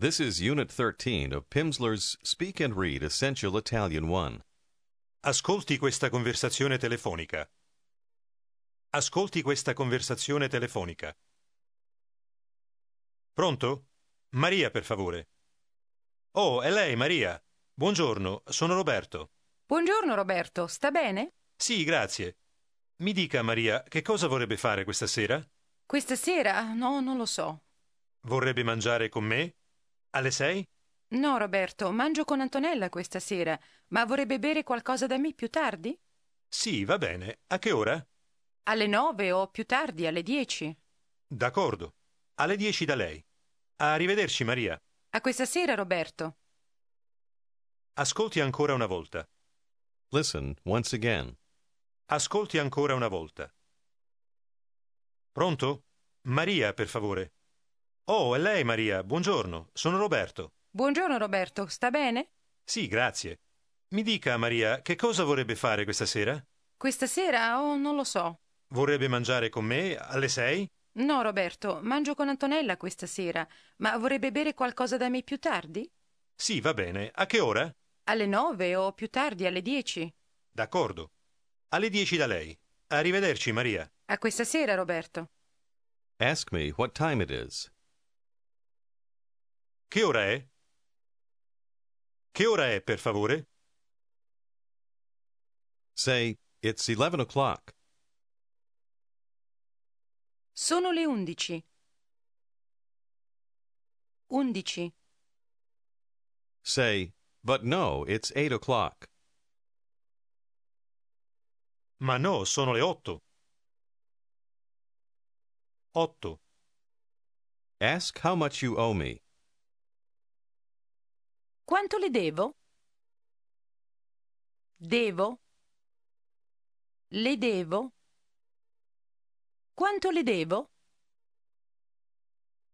This is Unit 13 of Pimsleur's Speak and Read Essential Italian 1. Ascolti questa conversazione telefonica. Ascolti questa conversazione telefonica. Pronto? Maria, per favore. Oh, è lei, Maria. Buongiorno, sono Roberto. Buongiorno Roberto, sta bene? Sì, grazie. Mi dica, Maria, che cosa vorrebbe fare questa sera? Questa sera? No, non lo so. Vorrebbe mangiare con me? Alle sei? No, Roberto, mangio con Antonella questa sera, ma vorrebbe bere qualcosa da me più tardi? Sì, va bene. A che ora? Alle nove o più tardi, alle dieci. D'accordo. Alle dieci da lei. Arrivederci, Maria. A questa sera, Roberto. Ascolti ancora una volta. Listen once again. Ascolti ancora una volta. Pronto? Maria, per favore. Oh, è lei, Maria. Buongiorno. Sono Roberto. Buongiorno Roberto, sta bene? Sì, grazie. Mi dica, Maria, che cosa vorrebbe fare questa sera? Questa sera? Oh, non lo so. Vorrebbe mangiare con me alle sei? No, Roberto, mangio con Antonella questa sera, ma vorrebbe bere qualcosa da me più tardi? Sì, va bene. A che ora? Alle nove o più tardi, alle dieci. D'accordo. Alle dieci da lei. Arrivederci, Maria. A questa sera, Roberto. Ask me what time it is. Che ora è? Che ora è, per favore? Say, It's 11 o'clock. Sono le undici. Undici. Say, But no, it's 8 o'clock. Ma no, sono le otto. Otto. Ask how much you owe me. Quanto le devo? Devo? Le devo? Quanto le devo?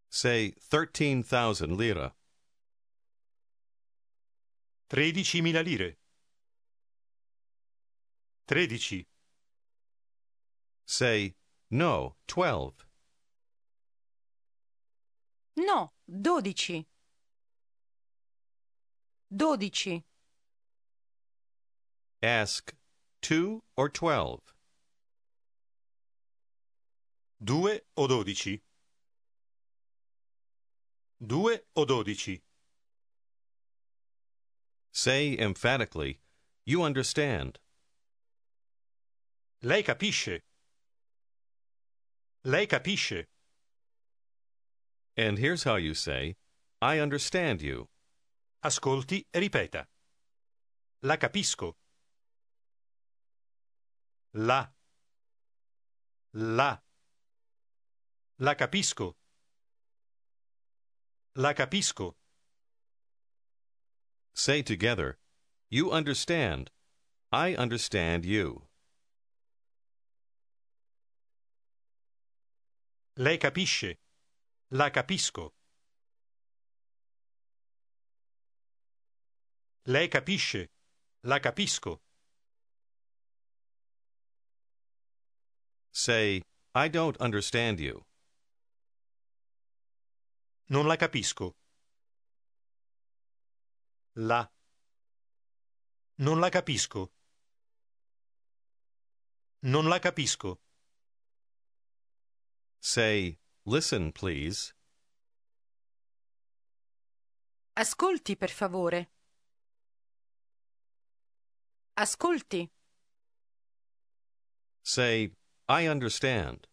Say 13,000 lira. Tredicimila lire. Tredici. Say, No, 12. No, dodici. Dodici. Ask 2 or 12. Due o dodici? Due o dodici? Say emphatically, You understand. Lei capisce. Lei capisce. And here's how you say, I understand you. Ascolti ripeta. La capisco. La. La. La capisco. La capisco. Say together, You understand. I understand you. Lei capisce. La capisco. Lei capisce. La capisco. Say, I don't understand you. Non la capisco. La. Non la capisco. Non la capisco. Say, Listen, please. Ascolti, per favore. Ascolti. Say, I understand.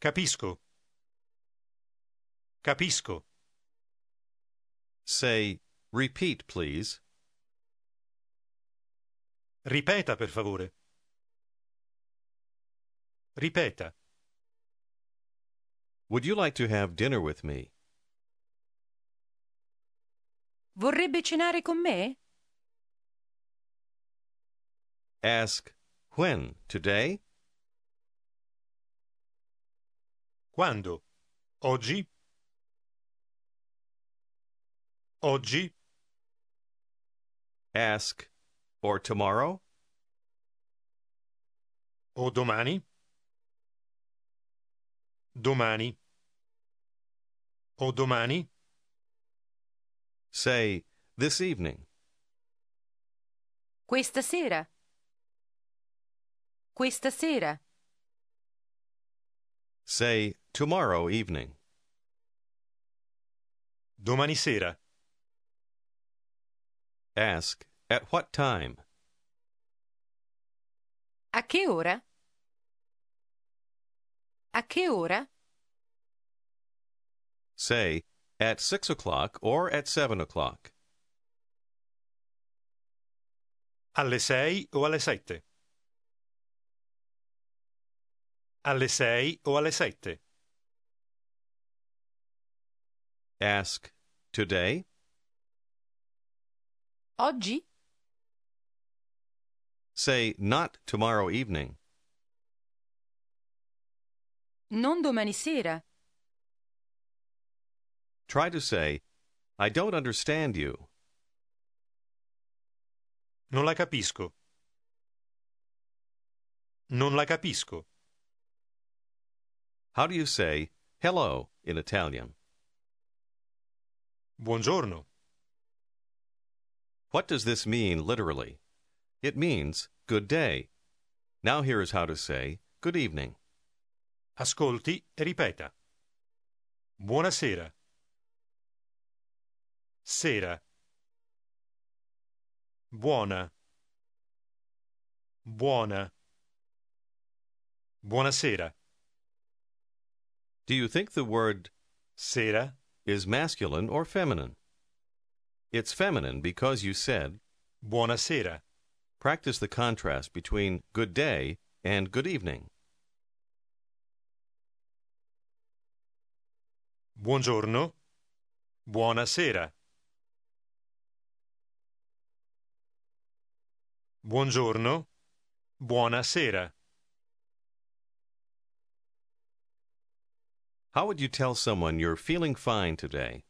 Capisco. Capisco. Say, Repeat, please. Ripeta, per favore. Ripeta. Would you like to have dinner with me? Vorrebbe cenare con me? Ask, When? Today? Quando? Oggi? Oggi? Ask, Or tomorrow? O domani? Domani? O domani? Say, this evening. Questa sera. Questa sera. Say, tomorrow evening. Domani sera. Ask, at what time? A che ora? A che ora? Say, at six o'clock or at seven o'clock. Alle sei o alle sette? Alle sei o alle sette? Ask, today? Oggi? Say, not tomorrow evening. Non domani sera. Try to say, I don't understand you. Non la capisco. Non la capisco. How do you say, hello, in Italian? Buongiorno. What does this mean literally? It means good day. Now here is how to say good evening. Ascolti e ripeta. Buonasera. Sera. Buona. Buona. Buonasera. Do you think the word Sera. is masculine or feminine? It's feminine because you said, Buonasera. practice the contrast between good day and good evening. Buongiorno. Buonasera. Buongiorno. Buonasera. How would you tell someone you're feeling fine today?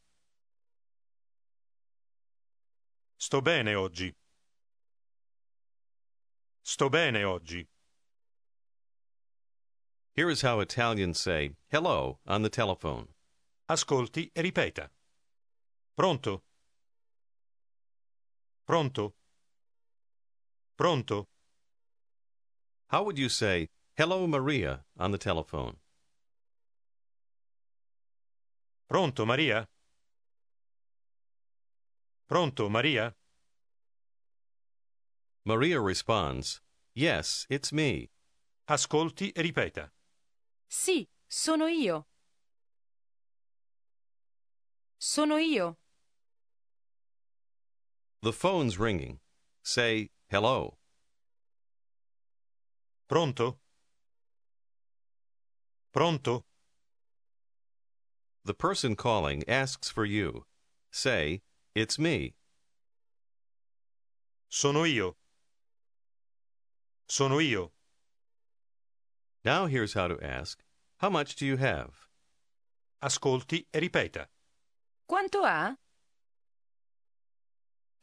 Sto bene oggi. Sto bene oggi. Here is how Italians say hello on the telephone. Ascolti e ripeta. Pronto? Pronto? Pronto? How would you say hello Maria on the telephone? Pronto, Maria? Pronto, Maria? Maria responds, Yes, it's me. Ascolti e ripeta. Sì, sono io. Sono io. The phone's ringing. Say hello. Pronto? Pronto? The person calling asks for you. Say, It's me. Sono io. Sono io. Now here's how to ask, How much do you have? Ascolti e ripeta. Quanto ha?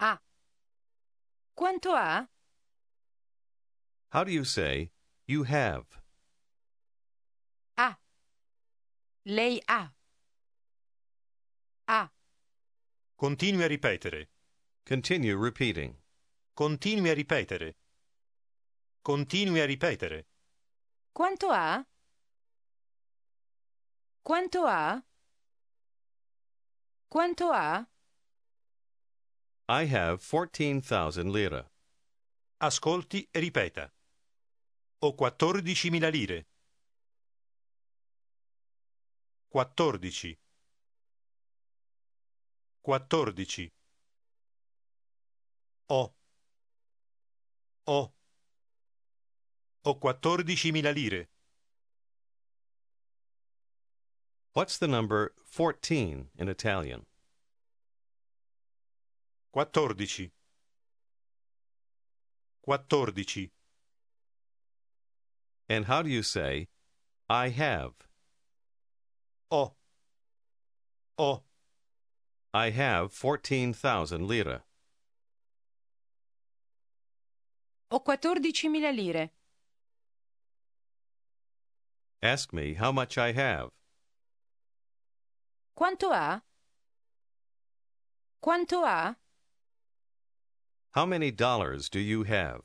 Ha. Quanto ha? How do you say, You have? Ha. Lei ha. Ha. Continui a ripetere. Continue repeating. Continui a ripetere. Continui a ripetere. Quanto ha? Quanto ha? Quanto ha? I have 14,000 lira. Ascolti e ripeta. Ho 14.000 lire. 14. 14. Ho. Ho. Ho 14.000 lire. What's the number 14 in Italian? 14. 14. And how do you say, I have? Ho. Ho. I have 14,000 lira. Ho 14.000 lire. Ask me how much I have. Quanto ha? Quanto ha? How many dollars do you have?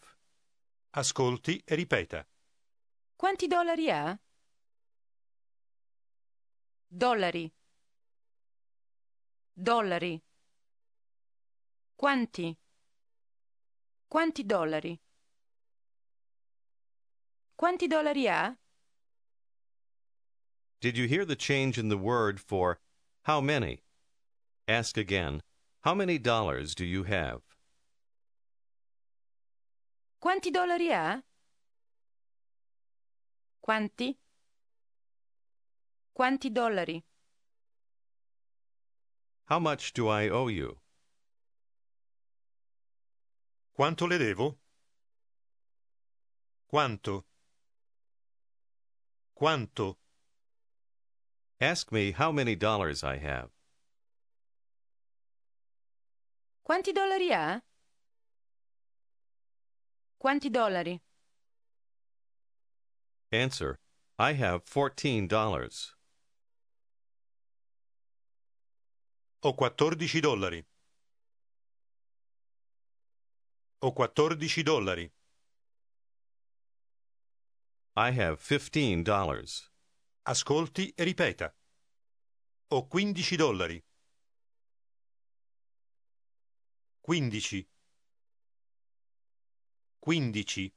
Ascolti e ripeta. Quanti dollari ha? Dollari. Dollari. Quanti? Quanti dollari? Quanti dollari ha? Did you hear the change in the word for how many? Ask again, how many dollars do you have? Quanti dollari ha? Quanti? Quanti dollari? How much do I owe you? Quanto le devo? Quanto? Quanto? Ask me how many dollars I have. Quanti dollari ha? Quanti dollari? Answer, I have fourteen dollars. Ho 14 dollari. Ho 14 dollari. I have fifteen dollars. Ascolti e ripeta. Ho 15 dollari. 15. 15.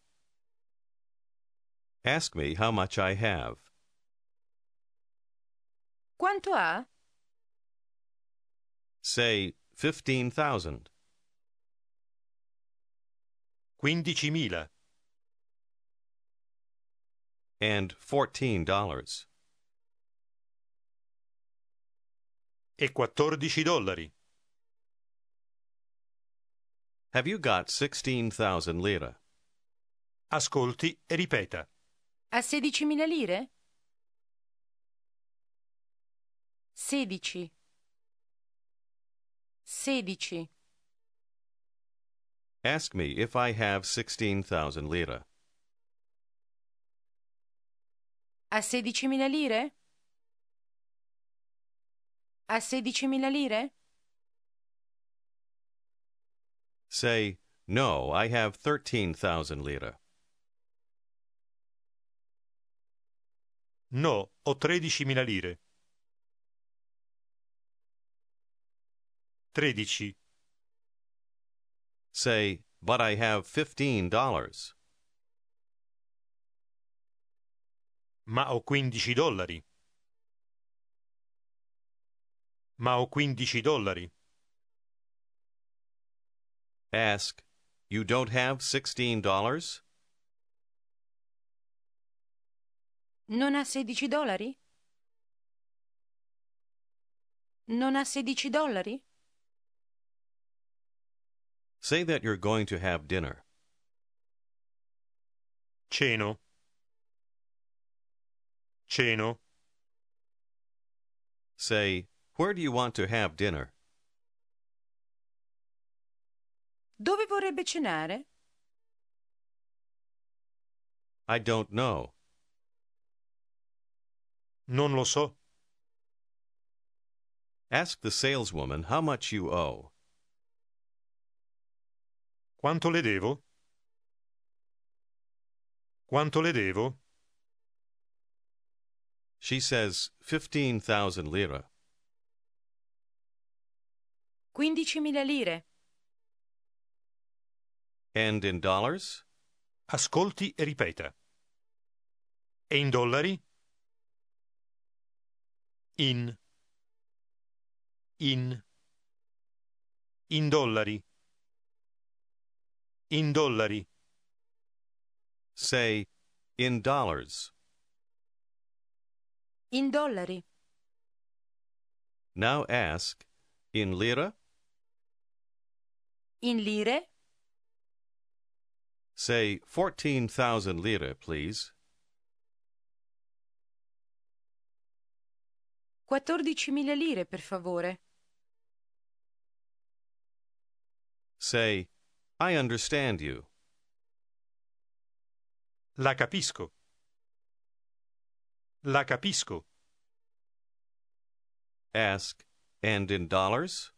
Ask me how much I have. Quanto ha? Say fifteen thousand. 15.000 and fourteen dollars. e 14 dollari. Have you got sixteen thousand lira? Ascolti e ripeta. A 16.000 lire? 16. 16. Ask me if I have sixteen thousand lira. A 16.000 lire? A 16.000 lire? Say, no, I have thirteen thousand lira. No, ho 13.000 lire. 13. Say, but I have fifteen dollars. Ma ho 15 dollari. Ma ho 15 dollari. Ask, you don't have sixteen dollars? Non ha 16 dollari? Non ha 16 dollari? Say that you're going to have dinner. Ceno. Ceno. Say, where do you want to have dinner? Dove vorrebbe cenare? I don't know. Non lo so. Ask the saleswoman how much you owe. Quanto le devo? Quanto le devo? She says fifteen thousand lira. 15.000 lire. And in dollars? Ascolti e ripeta. E in dollari? In. In. In dollari. In dollari. Say, in dollars. In dollari. Now ask, in lira? In lire? Say fourteen thousand lira, please. 14.000 lire, per favore. Say, I understand you. La capisco. La capisco. Ask, and in dollars?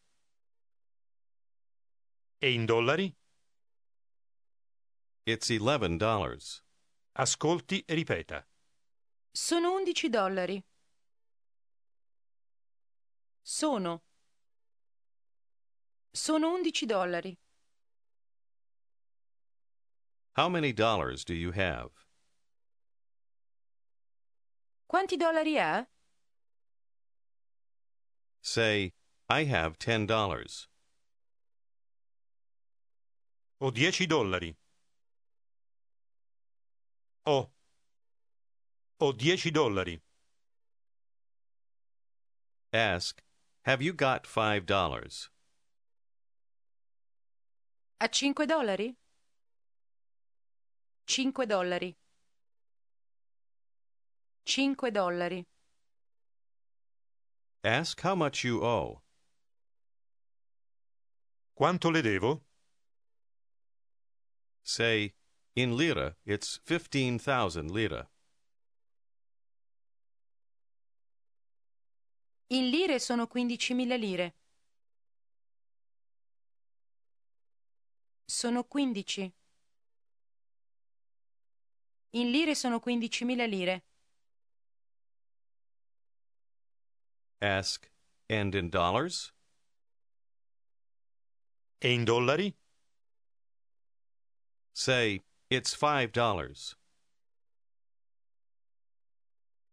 E in dollari? It's eleven dollars. Ascolti e ripeta. Sono 11 dollari. Sono. Sono 11 dollari. How many dollars do you have? Quanti dollari ha? Say, I have ten dollars. Ho 10 dollari. Ho. Ho 10 dollari. Ask, have you got five dollars? A cinque dollari? 5 dollari. 5 dollari. Ask how much you owe. Quanto le devo? Say, in lira, it's fifteen thousand lira. In lire sono 15.000 lire. Sono 15. In lire sono 15.000 lire. Ask, and in dollars? E in dollari? Say, it's five dollars.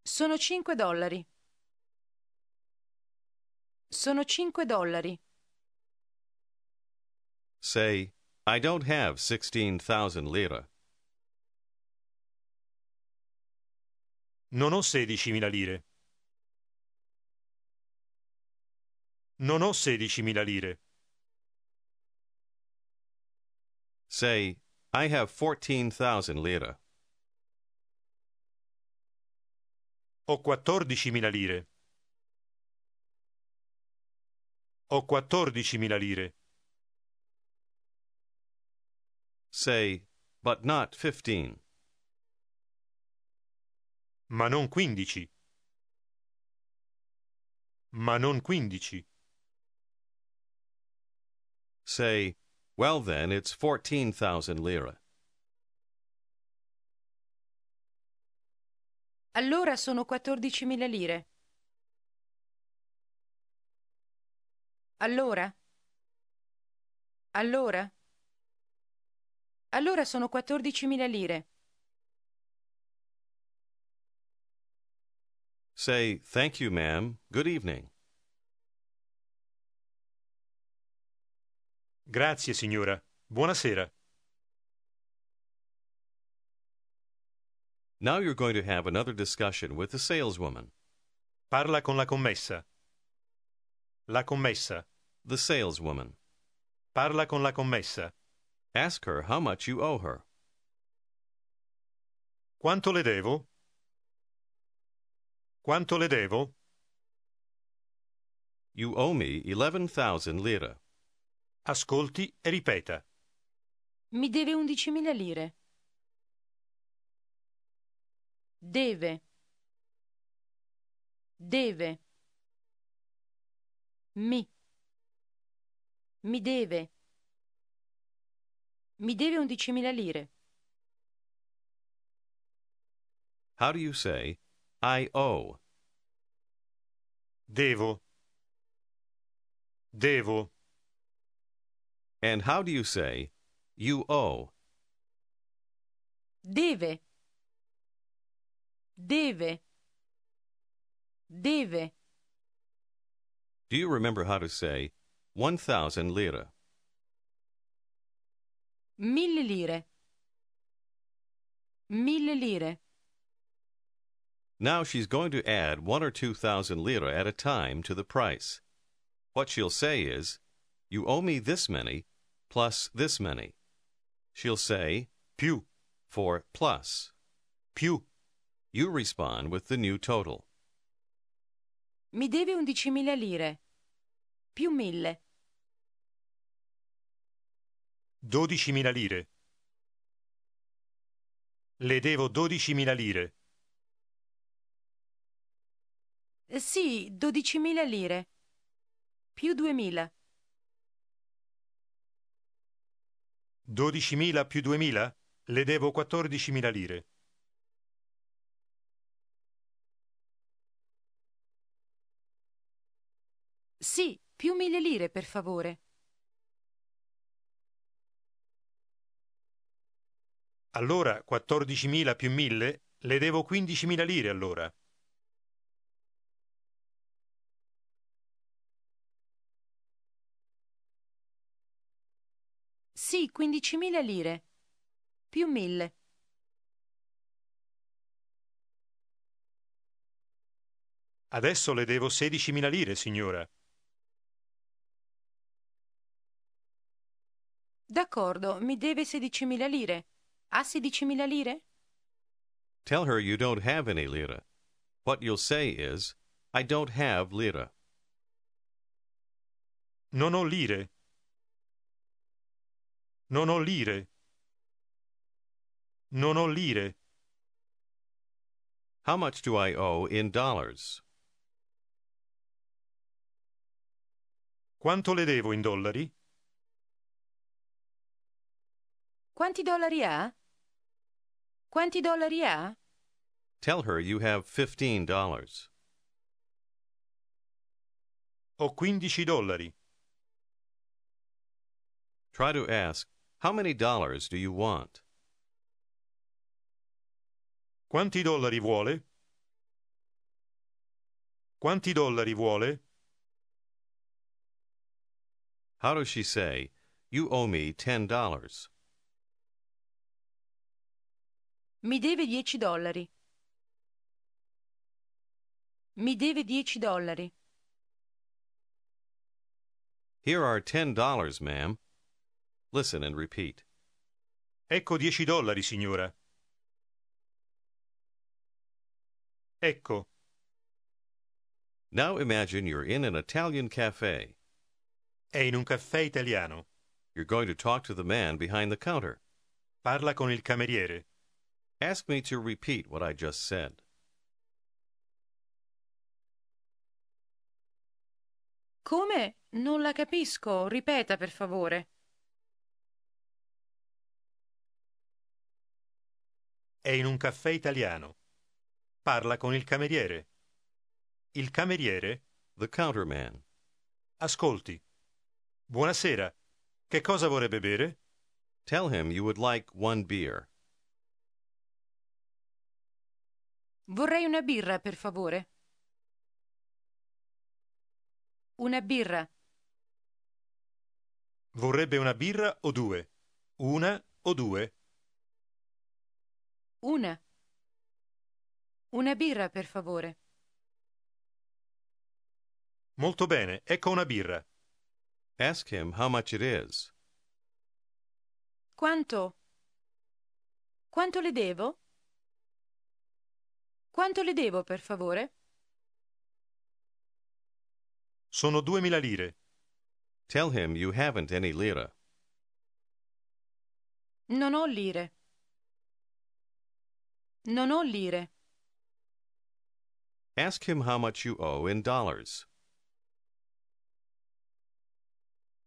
Sono 5 dollari. Sono 5 dollari. Say, I don't have sixteen thousand Non ho 16.000 lire. Non ho 16.000 lire. Say, I have fourteen thousand lira. Ho 14.000 lire. Ho 14.000 lire. Say, but not fifteen. Ma non 15. Ma non 15. Say, well then, it's fourteen thousand lira. Allora sono 14.000 lire. Allora? Allora? Allora sono 14.000 lire. Say, thank you, ma'am. Good evening. Grazie, signora. Buonasera. Now you're going to have another discussion with the saleswoman. Parla con la commessa. La commessa. The saleswoman. Parla con la commessa. Ask her how much you owe her. Quanto le devo? Quanto le devo? You owe me eleven thousand lira. Ascolti e ripeta. Mi deve 11.000 lire. Deve. Deve. Mi. Mi deve. Mi deve 11.000 lire. How do you say, I owe? Devo. Devo. And how do you say, you owe? Deve. Deve. Deve. Do you remember how to say, one thousand lire? Mille lire. Mille lire. Now she's going to add one or two thousand lira at a time to the price. What she'll say is, You owe me this many plus this many. She'll say Più. for plus. Più. You respond with the new total. Mi deve 11.000 lire. Più mille. 12.000 lire. Le devo 12.000 lire. Sì, 12.000 lire. Più 2.000. 12.000 più 2.000? Le devo 14.000 lire. Sì, più 1.000 lire, per favore. Allora 14.000 più 1.000? Le devo 15.000 lire allora. Sì, 15.000 lire. Più 1.000. Adesso le devo 16.000 lire, signora. D'accordo, mi deve 16.000 lire. Ha 16.000 lire? Tell her you don't have any lira. What you'll say is, I don't have lira. Non ho lire. Non ho lire. Non ho lire. How much do I owe in dollars? Quanto le devo in dollari? Quanti dollari ha? Quanti dollari ha? Tell her you have fifteen dollars. Ho 15 dollari. Try to ask, How many dollars do you want? Quanti dollari vuole? Quanti dollari vuole? How does she say, You owe me ten dollars? Mi deve 10 dollari. Mi deve 10 dollari. Here are ten dollars, ma'am. Listen and repeat. Ecco 10 dollari, signora. Ecco. Now imagine you're in an Italian cafe. È in un caffè italiano. You're going to talk to the man behind the counter. Parla con il cameriere. Ask me to repeat what I just said. Come? Non la capisco. Ripeta, per favore. È in un caffè italiano. Parla con il cameriere. Il cameriere? The counterman. Ascolti. Buonasera. Che cosa vorrebbe bere? Tell him you would like one beer. Vorrei una birra, per favore. Una birra. Vorrebbe una birra o due? Una o due? Una. Una birra, per favore. Molto bene, ecco una birra. Ask him how much it is. Quanto? Quanto le devo? Quanto le devo, per favore? Sono duemila lire. Tell him you haven't any lira. Non ho lire. Non ho lire. Ask him how much you owe in dollars.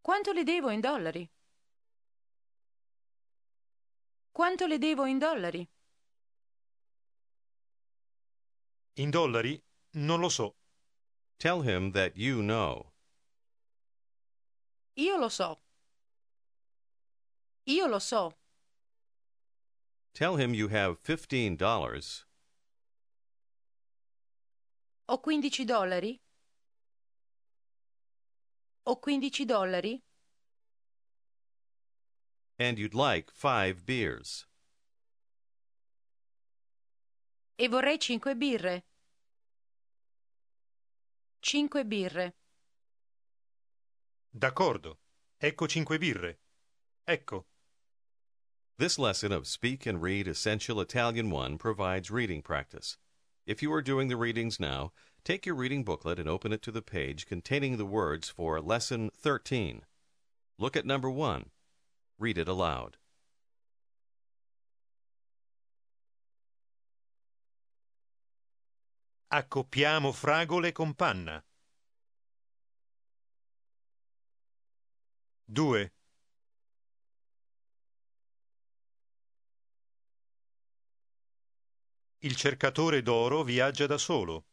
Quanto le devo in dollari? Quanto le devo in dollari? In dollari? Non lo so. Tell him that you know. Io lo so. Io lo so. Tell him you have fifteen dollars. Ho 15 dollari? Ho 15 dollari? and you'd like five beers. E vorrei 5 birre. 5 birre. D'accordo. Ecco cinque birre. Ecco. This lesson of Speak and Read Essential Italian 1 provides reading practice. If you are doing the readings now, take your reading booklet and open it to the page containing the words for Lesson 13. Look at number 1. Read it aloud. Accoppiamo fragole con panna. 2. Il cercatore d'oro viaggia da solo.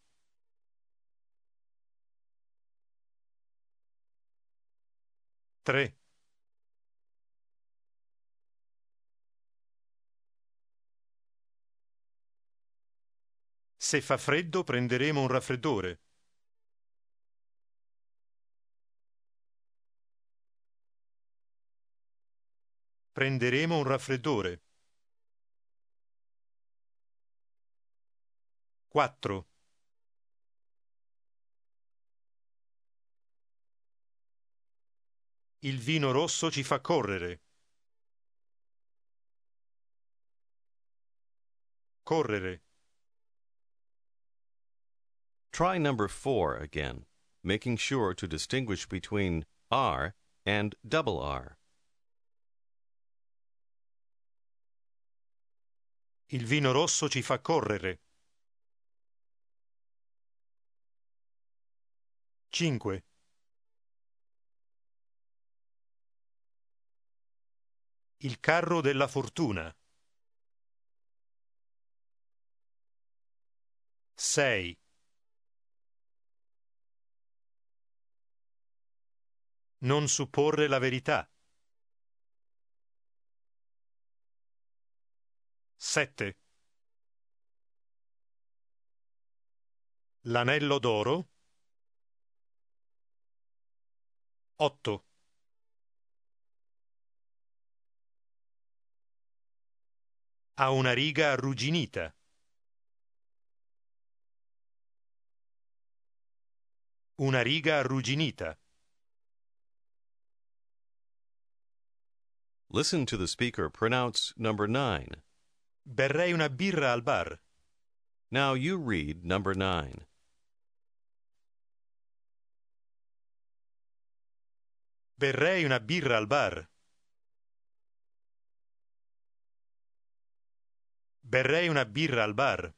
3. Se fa freddo prenderemo un raffreddore. Prenderemo un raffreddore. 4. Il vino rosso ci fa correre. Correre. Try number four again, making sure to distinguish between R and double R. Il vino rosso ci fa correre. 5. Il carro della fortuna. 6. Non supporre la verità. 7. L'anello d'oro. 8. Ha una riga arrugginita. Una riga arrugginita. Listen to the speaker pronounce number nine. Berrei una birra al bar. Now you read number nine. Berrei una birra al bar. Berrei una birra al bar.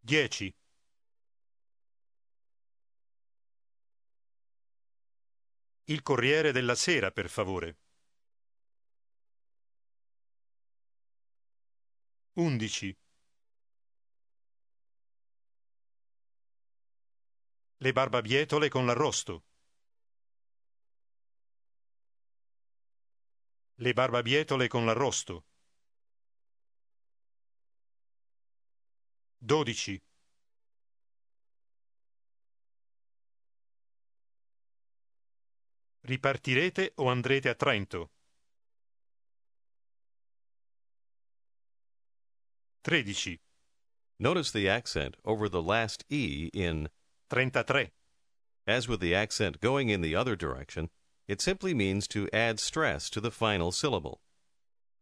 10. Il Corriere della Sera, per favore. 11. Le barbabietole con l'arrosto. Le barbabietole con l'arrosto. 12. Ripartirete o andrete a Trento? 13. Notice the accent over the last E in 33. As with the accent going in the other direction, it simply means to add stress to the final syllable.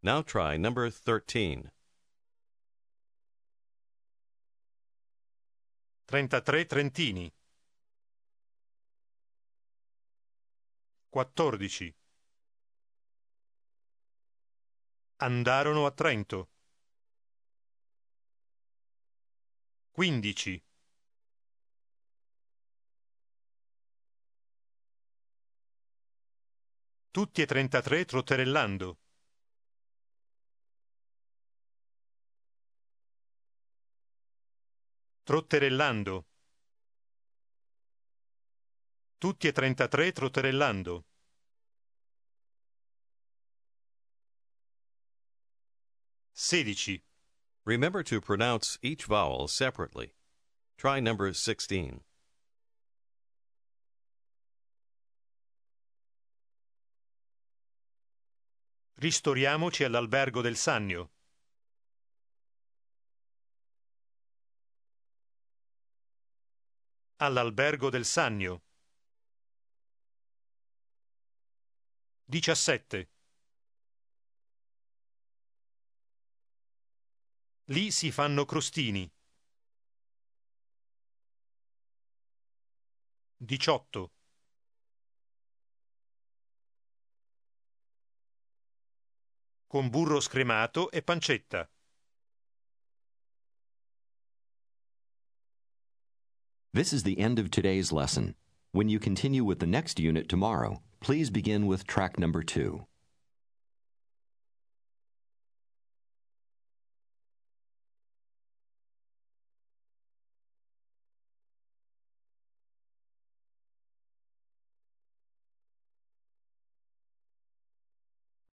Now try number 13. 33 Trentini. 14. Andarono a Trento. 15. Tutti e 33 trotterellando. Trotterellando. Tutti e 33 trotterellando. 16. Remember to pronounce each vowel separately. Try number 16. Ristoriamoci all'albergo del Sannio. All'albergo del Sannio. 17. Lì si fanno crostini. 18. con burro scremato e pancetta. This is the end of today's lesson. When you continue with the next unit tomorrow, please begin with track number two.